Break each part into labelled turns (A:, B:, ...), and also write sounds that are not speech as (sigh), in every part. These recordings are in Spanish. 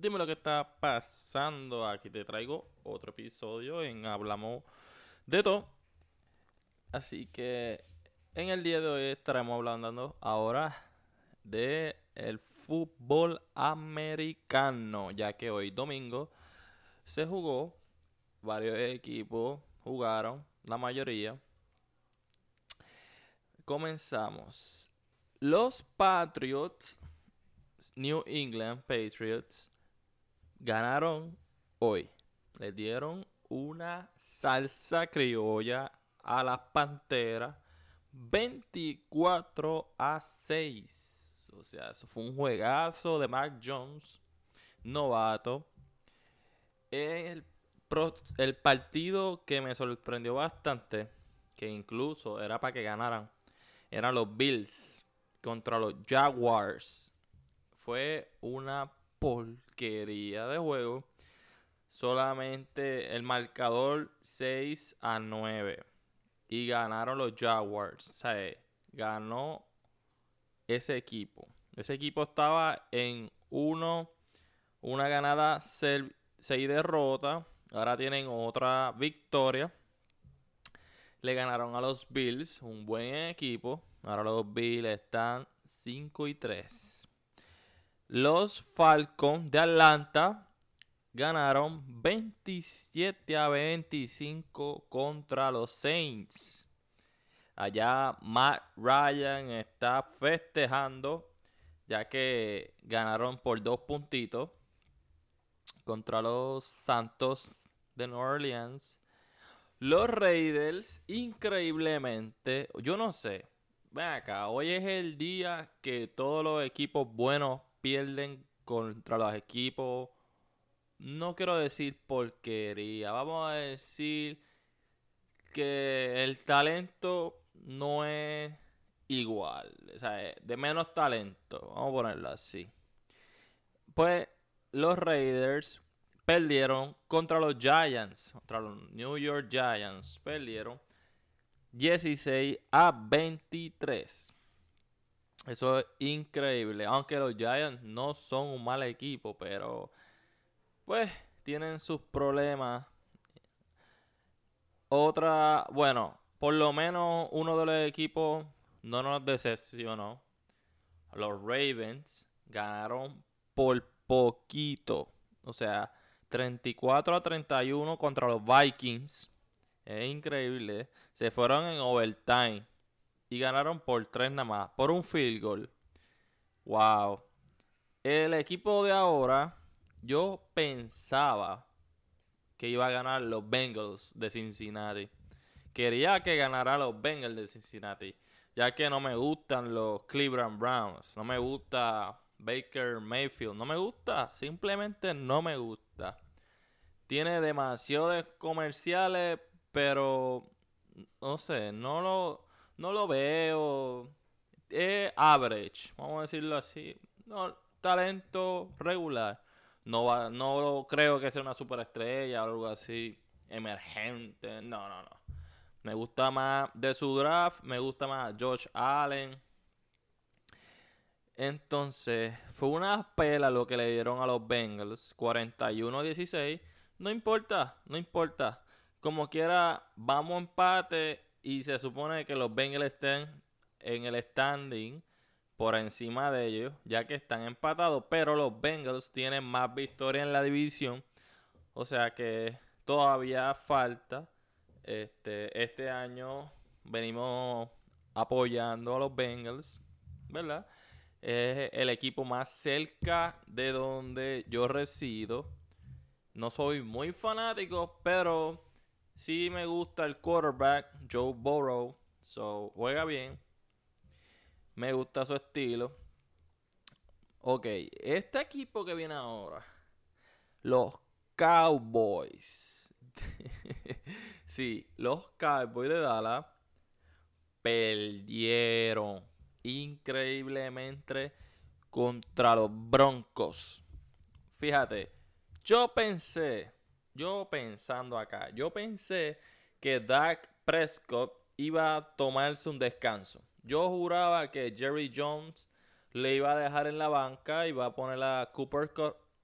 A: Dime lo que está pasando. Aquí te traigo otro episodio en Hablamos de todo. Así que en el día de hoy estaremos hablando ahora de el fútbol americano, ya que hoy domingo se jugó, varios equipos jugaron, la mayoría. Comenzamos. Los Patriots, New England Patriots, ganaron hoy. Le dieron una salsa criolla a las Panteras 24 a 6. O sea, eso fue un juegazo de Mac Jones, novato. El, el partido que me sorprendió bastante, que incluso era para que ganaran, eran los Bills contra los Jaguars. Fue una porquería de juego. Solamente el marcador 6 a 9. Y ganaron los Jaguars. O sea, ganó ese equipo. Ese equipo estaba en 1, una ganada, 6 derrotas. Ahora tienen otra victoria. Le ganaron a los Bills, un buen equipo. Ahora los Bills están 5 y 3. Los Falcons de Atlanta ganaron 27 a 25 contra los Saints. Allá Matt Ryan está festejando ya que ganaron por dos puntitos contra los Santos de New Orleans. Los Raiders, increíblemente, yo no sé, ven acá, hoy es el día que todos los equipos buenos pierden contra los equipos, no quiero decir porquería, vamos a decir que el talento no es igual, o sea, de menos talento, vamos a ponerlo así. Pues los Raiders perdieron contra los Giants, contra los New York Giants. Perdieron 16 a 23. Eso es increíble. Aunque los Giants no son un mal equipo, pero pues tienen sus problemas. Otra, bueno, por lo menos uno de los equipos no nos decepcionó. Los Ravens ganaron por poquito. O sea, 34 a 31 contra los Vikings. Es increíble. Se fueron en overtime. Y ganaron por 3 nada más. Por un field goal. Wow. El equipo de ahora. Yo pensaba que iba a ganar los Bengals de Cincinnati. Quería que ganara los Bengals de Cincinnati. Ya que no me gustan los Cleveland Browns. No me gusta Baker Mayfield. No me gusta. Simplemente no me gusta. Tiene demasiados comerciales, pero no sé, no lo, no lo veo. Es average, vamos a decirlo así. No, talento regular. No, va, no creo que sea una superestrella o algo así emergente. No, no, no. Me gusta más de su draft, me gusta más Josh Allen. Entonces, fue una pela lo que le dieron a los Bengals, 41-16. No importa, no importa. Como quiera, vamos empate y se supone que los Bengals estén en el standing por encima de ellos, ya que están empatados, pero los Bengals tienen más victoria en la división. O sea que todavía falta. Este, este año venimos apoyando a los Bengals, ¿verdad? Es el equipo más cerca de donde yo resido. No soy muy fanático, pero sí me gusta el quarterback, Joe Burrow. So, juega bien. Me gusta su estilo. Ok, este equipo que viene ahora, los Cowboys. (laughs) sí, los Cowboys de Dallas perdieron increíblemente contra los Broncos. Fíjate, yo pensé, yo pensando acá, yo pensé que Dak Prescott iba a tomarse un descanso. Yo juraba que Jerry Jones le iba a dejar en la banca y iba a poner a Cooper.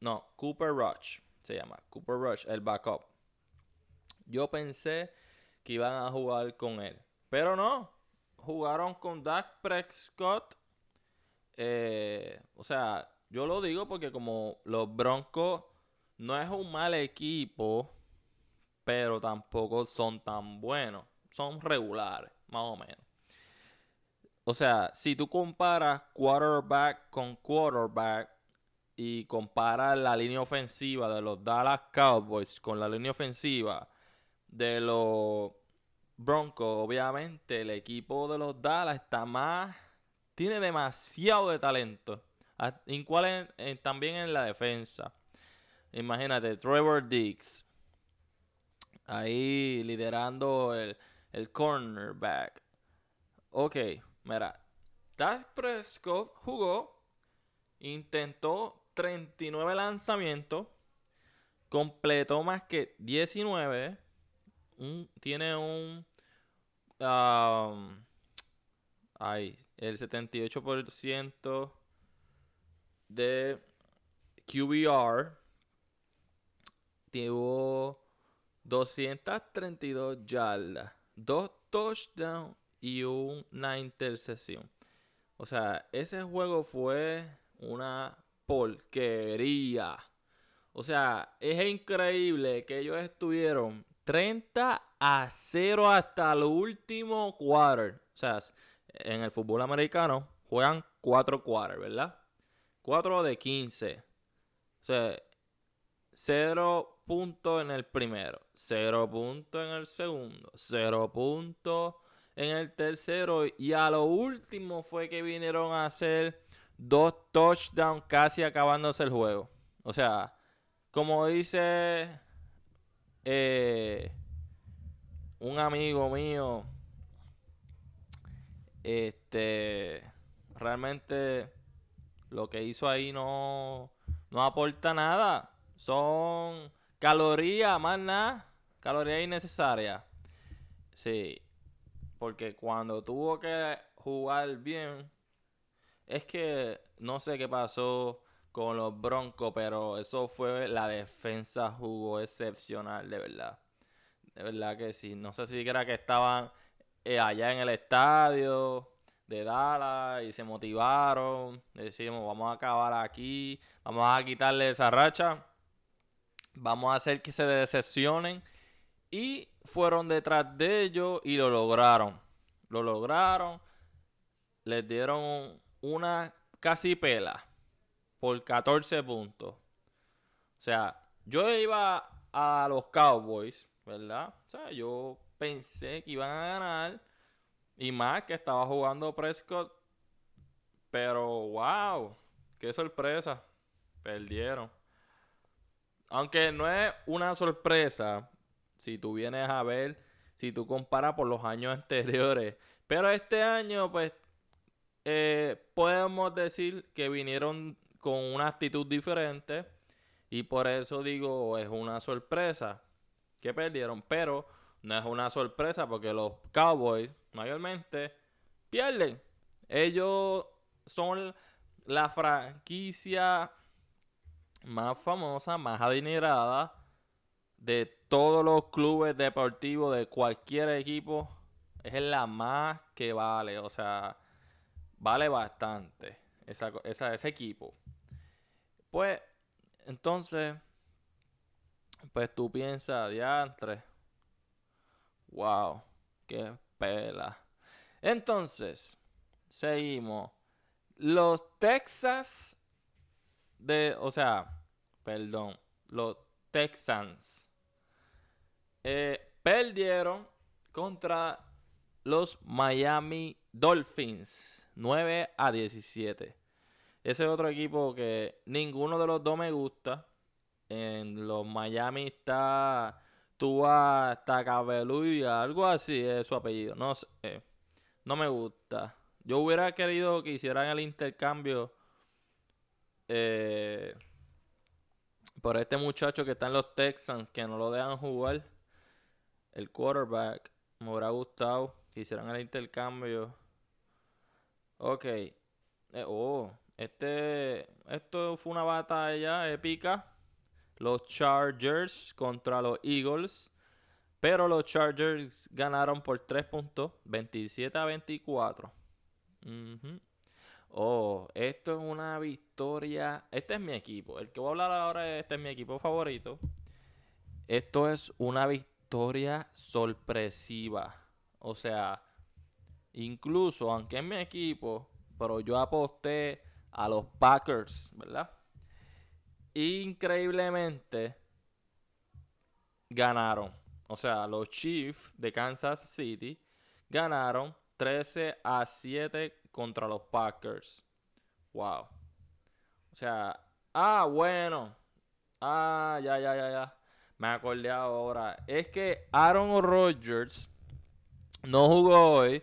A: No, Cooper Rush se llama. Cooper Rush, el backup. Yo pensé que iban a jugar con él. Pero no. Jugaron con Dak Prescott. Eh, o sea, yo lo digo porque como los Broncos no es un mal equipo, pero tampoco son tan buenos. Son regulares, más o menos. O sea, si tú comparas quarterback con quarterback y comparas la línea ofensiva de los Dallas Cowboys con la línea ofensiva de los Broncos, obviamente el equipo de los Dallas está más, tiene demasiado de talento. Igual también en la defensa. Imagínate, Trevor Diggs. Ahí liderando el, el cornerback. Ok, mira. Dak Prescott jugó, intentó 39 lanzamientos, completó más que 19 tiene un. Um, ay, el 78% de QBR. Tuvo 232 yardas, dos touchdowns y una intercesión. O sea, ese juego fue una porquería. O sea, es increíble que ellos estuvieron 30 a 0 hasta el último quarter. O sea, en el fútbol americano juegan 4 quarters, ¿verdad? 4 de 15. O sea, 0 puntos en el primero, 0 puntos en el segundo, 0 puntos en el tercero y a lo último fue que vinieron a hacer dos touchdowns casi acabándose el juego. O sea, como dice eh, un amigo mío, este, realmente lo que hizo ahí no, no aporta nada. Son calorías, más nada, calorías innecesarias. Sí, porque cuando tuvo que jugar bien, es que no sé qué pasó con los Broncos, pero eso fue la defensa jugó excepcional, de verdad. De verdad que sí. No sé si era que estaban eh, allá en el estadio de Dallas y se motivaron. Decimos, vamos a acabar aquí, vamos a quitarle esa racha, vamos a hacer que se decepcionen. Y fueron detrás de ellos y lo lograron. Lo lograron. Les dieron una casi pela por 14 puntos. O sea, yo iba a los Cowboys, ¿verdad? O sea, yo pensé que iban a ganar. Y más que estaba jugando Prescott. Pero, wow, qué sorpresa. Perdieron. Aunque no es una sorpresa si tú vienes a ver, si tú comparas por los años (laughs) anteriores. Pero este año, pues, eh, podemos decir que vinieron con una actitud diferente. Y por eso digo, es una sorpresa que perdieron. Pero no es una sorpresa porque los Cowboys mayormente pierden. Ellos son la franquicia más famosa, más adinerada de todos los clubes deportivos de cualquier equipo. Es la más que vale. O sea, vale bastante esa, ese equipo. Pues, entonces, pues tú piensas, diantre, wow, qué pela. Entonces, seguimos. Los Texas de, o sea, perdón, los Texans eh, perdieron contra los Miami Dolphins 9 a 17. Ese otro equipo que ninguno de los dos me gusta. En los Miami está Tua Tacabeluya, algo así es su apellido. No sé, no me gusta. Yo hubiera querido que hicieran el intercambio eh, por este muchacho que está en los Texans, que no lo dejan jugar. El quarterback. Me hubiera gustado que hicieran el intercambio. Ok. Eh, oh, Este, esto fue una batalla épica. Los Chargers contra los Eagles. Pero los Chargers ganaron por 3 puntos, 27 a 24. Oh, esto es una victoria. Este es mi equipo. El que voy a hablar ahora, este es mi equipo favorito. Esto es una victoria sorpresiva. O sea, incluso aunque es mi equipo, pero yo aposté a los Packers, ¿verdad? Increíblemente ganaron. O sea, los Chiefs de Kansas City ganaron 13 a 7 contra los Packers. Wow. O sea, ah, bueno. Ah, ya, ya, ya, ya. Me acordé ahora. Es que Aaron Rodgers no jugó hoy,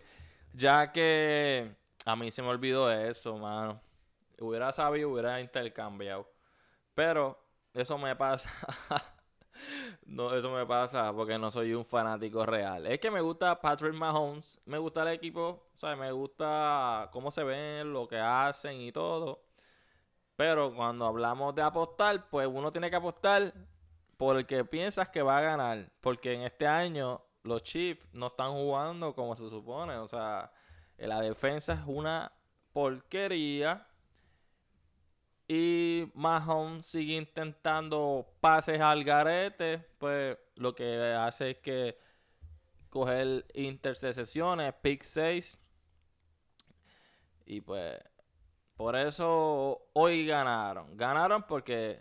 A: ya que a mí se me olvidó eso, mano. Hubiera sabido, hubiera intercambiado. Pero eso me pasa. (laughs) no, eso me pasa porque no soy un fanático real. Es que me gusta Patrick Mahomes, me gusta el equipo, o sea, me gusta cómo se ven, lo que hacen y todo. Pero cuando hablamos de apostar, pues uno tiene que apostar porque piensas que va a ganar. Porque en este año los Chiefs no están jugando como se supone. O sea, la defensa es una porquería. Y Mahomes sigue intentando pases al garete. Pues lo que hace es que coger intercesiones, pick 6. Y pues por eso hoy ganaron. Ganaron porque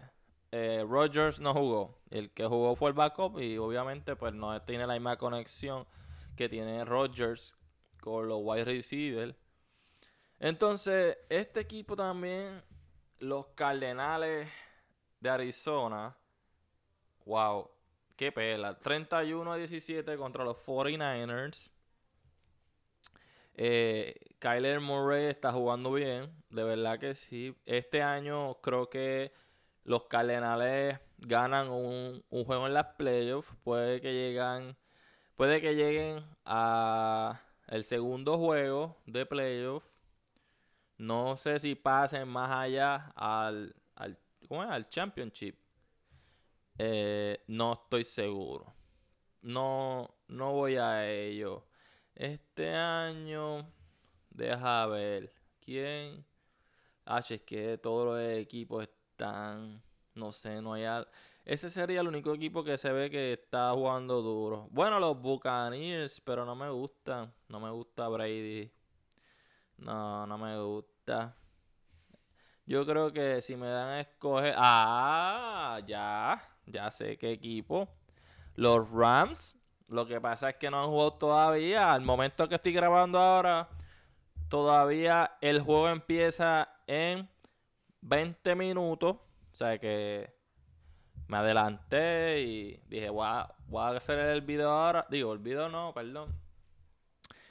A: eh, Rogers no jugó. El que jugó fue el backup y obviamente pues no tiene la misma conexión que tiene Rogers con los wide receivers. Entonces, este equipo también los Cardenales de Arizona. Wow, qué pela. 31 a 17 contra los 49ers. Eh, Kyler Murray está jugando bien, de verdad que sí. Este año creo que los Cardenales ganan un, un juego en las playoffs. Puede que lleguen, puede que lleguen a el segundo juego de playoffs no sé si pasen más allá al, al, ¿cómo es? al Championship. Eh, no estoy seguro. No, no voy a ello. Este año, deja ver. ¿Quién? Ah, es que todos los equipos están. No sé, no hay. Ese sería el único equipo que se ve que está jugando duro. Bueno, los Buccaneers, pero no me gustan. No me gusta Brady. No, no me gusta. Yo creo que si me dan a escoger. Ah, ya. Ya sé qué equipo. Los Rams. Lo que pasa es que no han jugado todavía. Al momento que estoy grabando ahora, todavía el juego empieza en 20 minutos. O sea que me adelanté y dije, voy a, voy a hacer el video ahora. Digo, el video no, perdón.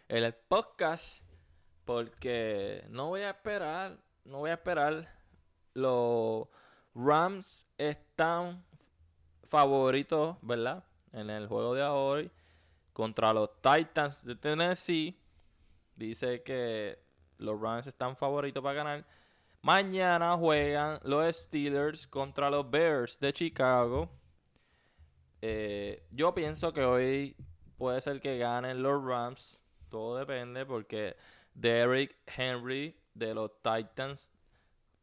A: El podcast porque no voy a esperar, no voy a esperar. Los Rams están favoritos, ¿verdad? En el juego de hoy contra los Titans de Tennessee. Dice que los Rams están favoritos para ganar. Mañana juegan los Steelers contra los Bears de Chicago. Eh, yo pienso que hoy puede ser que ganen los Rams. Todo depende porque Derrick Henry de los Titans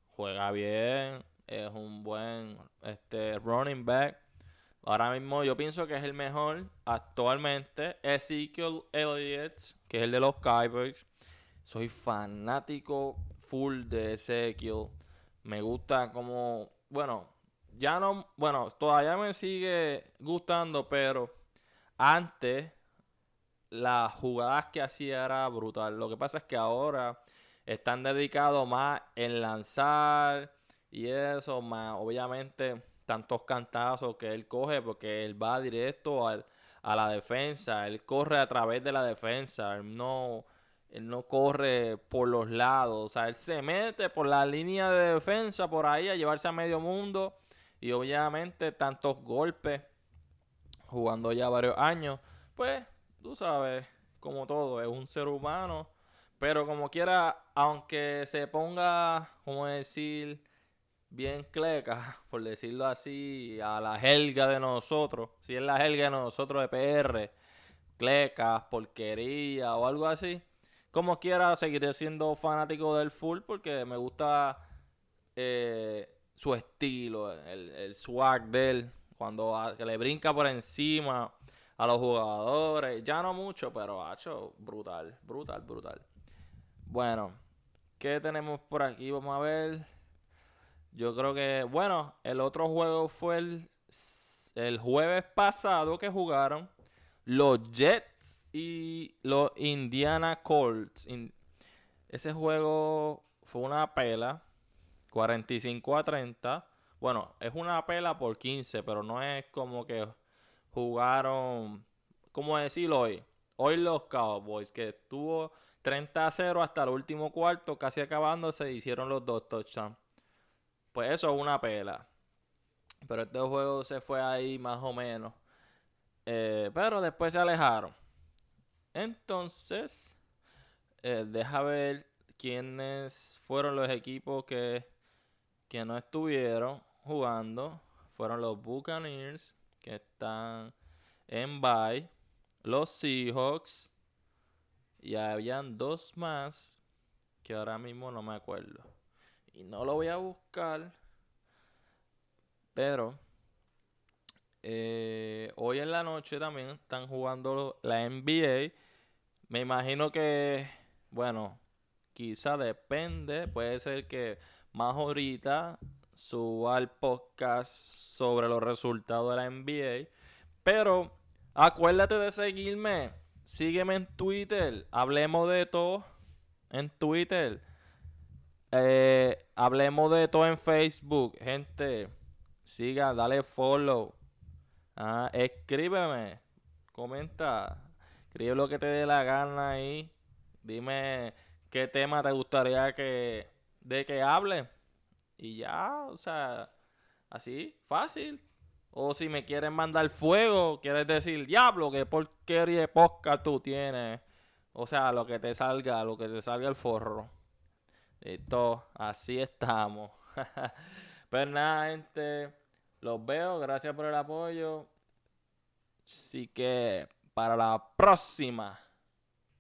A: juega bien, es un buen este, running back. Ahora mismo yo pienso que es el mejor actualmente. Ezekiel Elliott, que es el de los Cowboys. Soy fanático full de Ezekiel. Me gusta como, bueno, ya no, bueno, todavía me sigue gustando, pero antes las jugadas que hacía era brutal. Lo que pasa es que ahora están dedicados más en lanzar y eso, más obviamente tantos cantazos que él coge porque él va directo al, a la defensa, él corre a través de la defensa, él no, él no corre por los lados, o sea, él se mete por la línea de defensa por ahí a llevarse a medio mundo. Y obviamente tantos golpes jugando ya varios años, pues tú sabes, como todo, es un ser humano, Pero como quiera, aunque se ponga, como decir, bien cleca, (laughs) por decirlo así, a la helga de nosotros, si es la helga de nosotros de PR, clecas, porquería o algo así, como quiera, seguiré siendo fanático del full porque me gusta eh, su estilo, el, swag de él, cuando le brinca por encima a los jugadores, ya no mucho, pero ha hecho brutal, brutal, brutal. Bueno, ¿qué tenemos por aquí? Vamos a ver. Yo creo que, bueno, el otro juego fue el, el jueves pasado que jugaron los Jets y los Indiana Colts. ese juego fue una pela, 45 a 30. Bueno, es una pela por 15, pero no es como que jugaron, ¿cómo decirlo hoy? Hoy los Cowboys, que estuvo 30 a 0 hasta el último cuarto, casi acabándose, hicieron los dos touchdowns. Pues eso es una pela. Pero este juego se fue ahí más o menos. Eh, pero después se alejaron. Entonces, eh, deja ver quiénes fueron los equipos que, que no estuvieron jugando. Fueron los Buccaneers, están en bye. Los Seahawks, y habían dos más que ahora mismo no me acuerdo. Y no lo voy a buscar. Pero eh, hoy en la noche también están jugando la NBA. Me imagino que, bueno, quizá depende. Puede ser que más ahorita suba el podcast sobre los resultados de la NBA. Pero acuérdate de seguirme sígueme en Twitter. Hablemos de todo en Twitter. Eh, hablemos de todo en Facebook. Gente, siga, dale follow. Ah, escríbeme. Comenta. Escribe lo que te dé la gana ahí. Dime qué tema te gustaría que de que hable. Y ya, o sea, así, fácil. O si me quieren mandar fuego, quieres decir, diablo, que porquería de podcast tú tienes. O sea, lo que te salga, lo que te salga el forro. Esto, así estamos. (laughs) pues nada, gente. Los veo. Gracias por el apoyo. Así que para la próxima.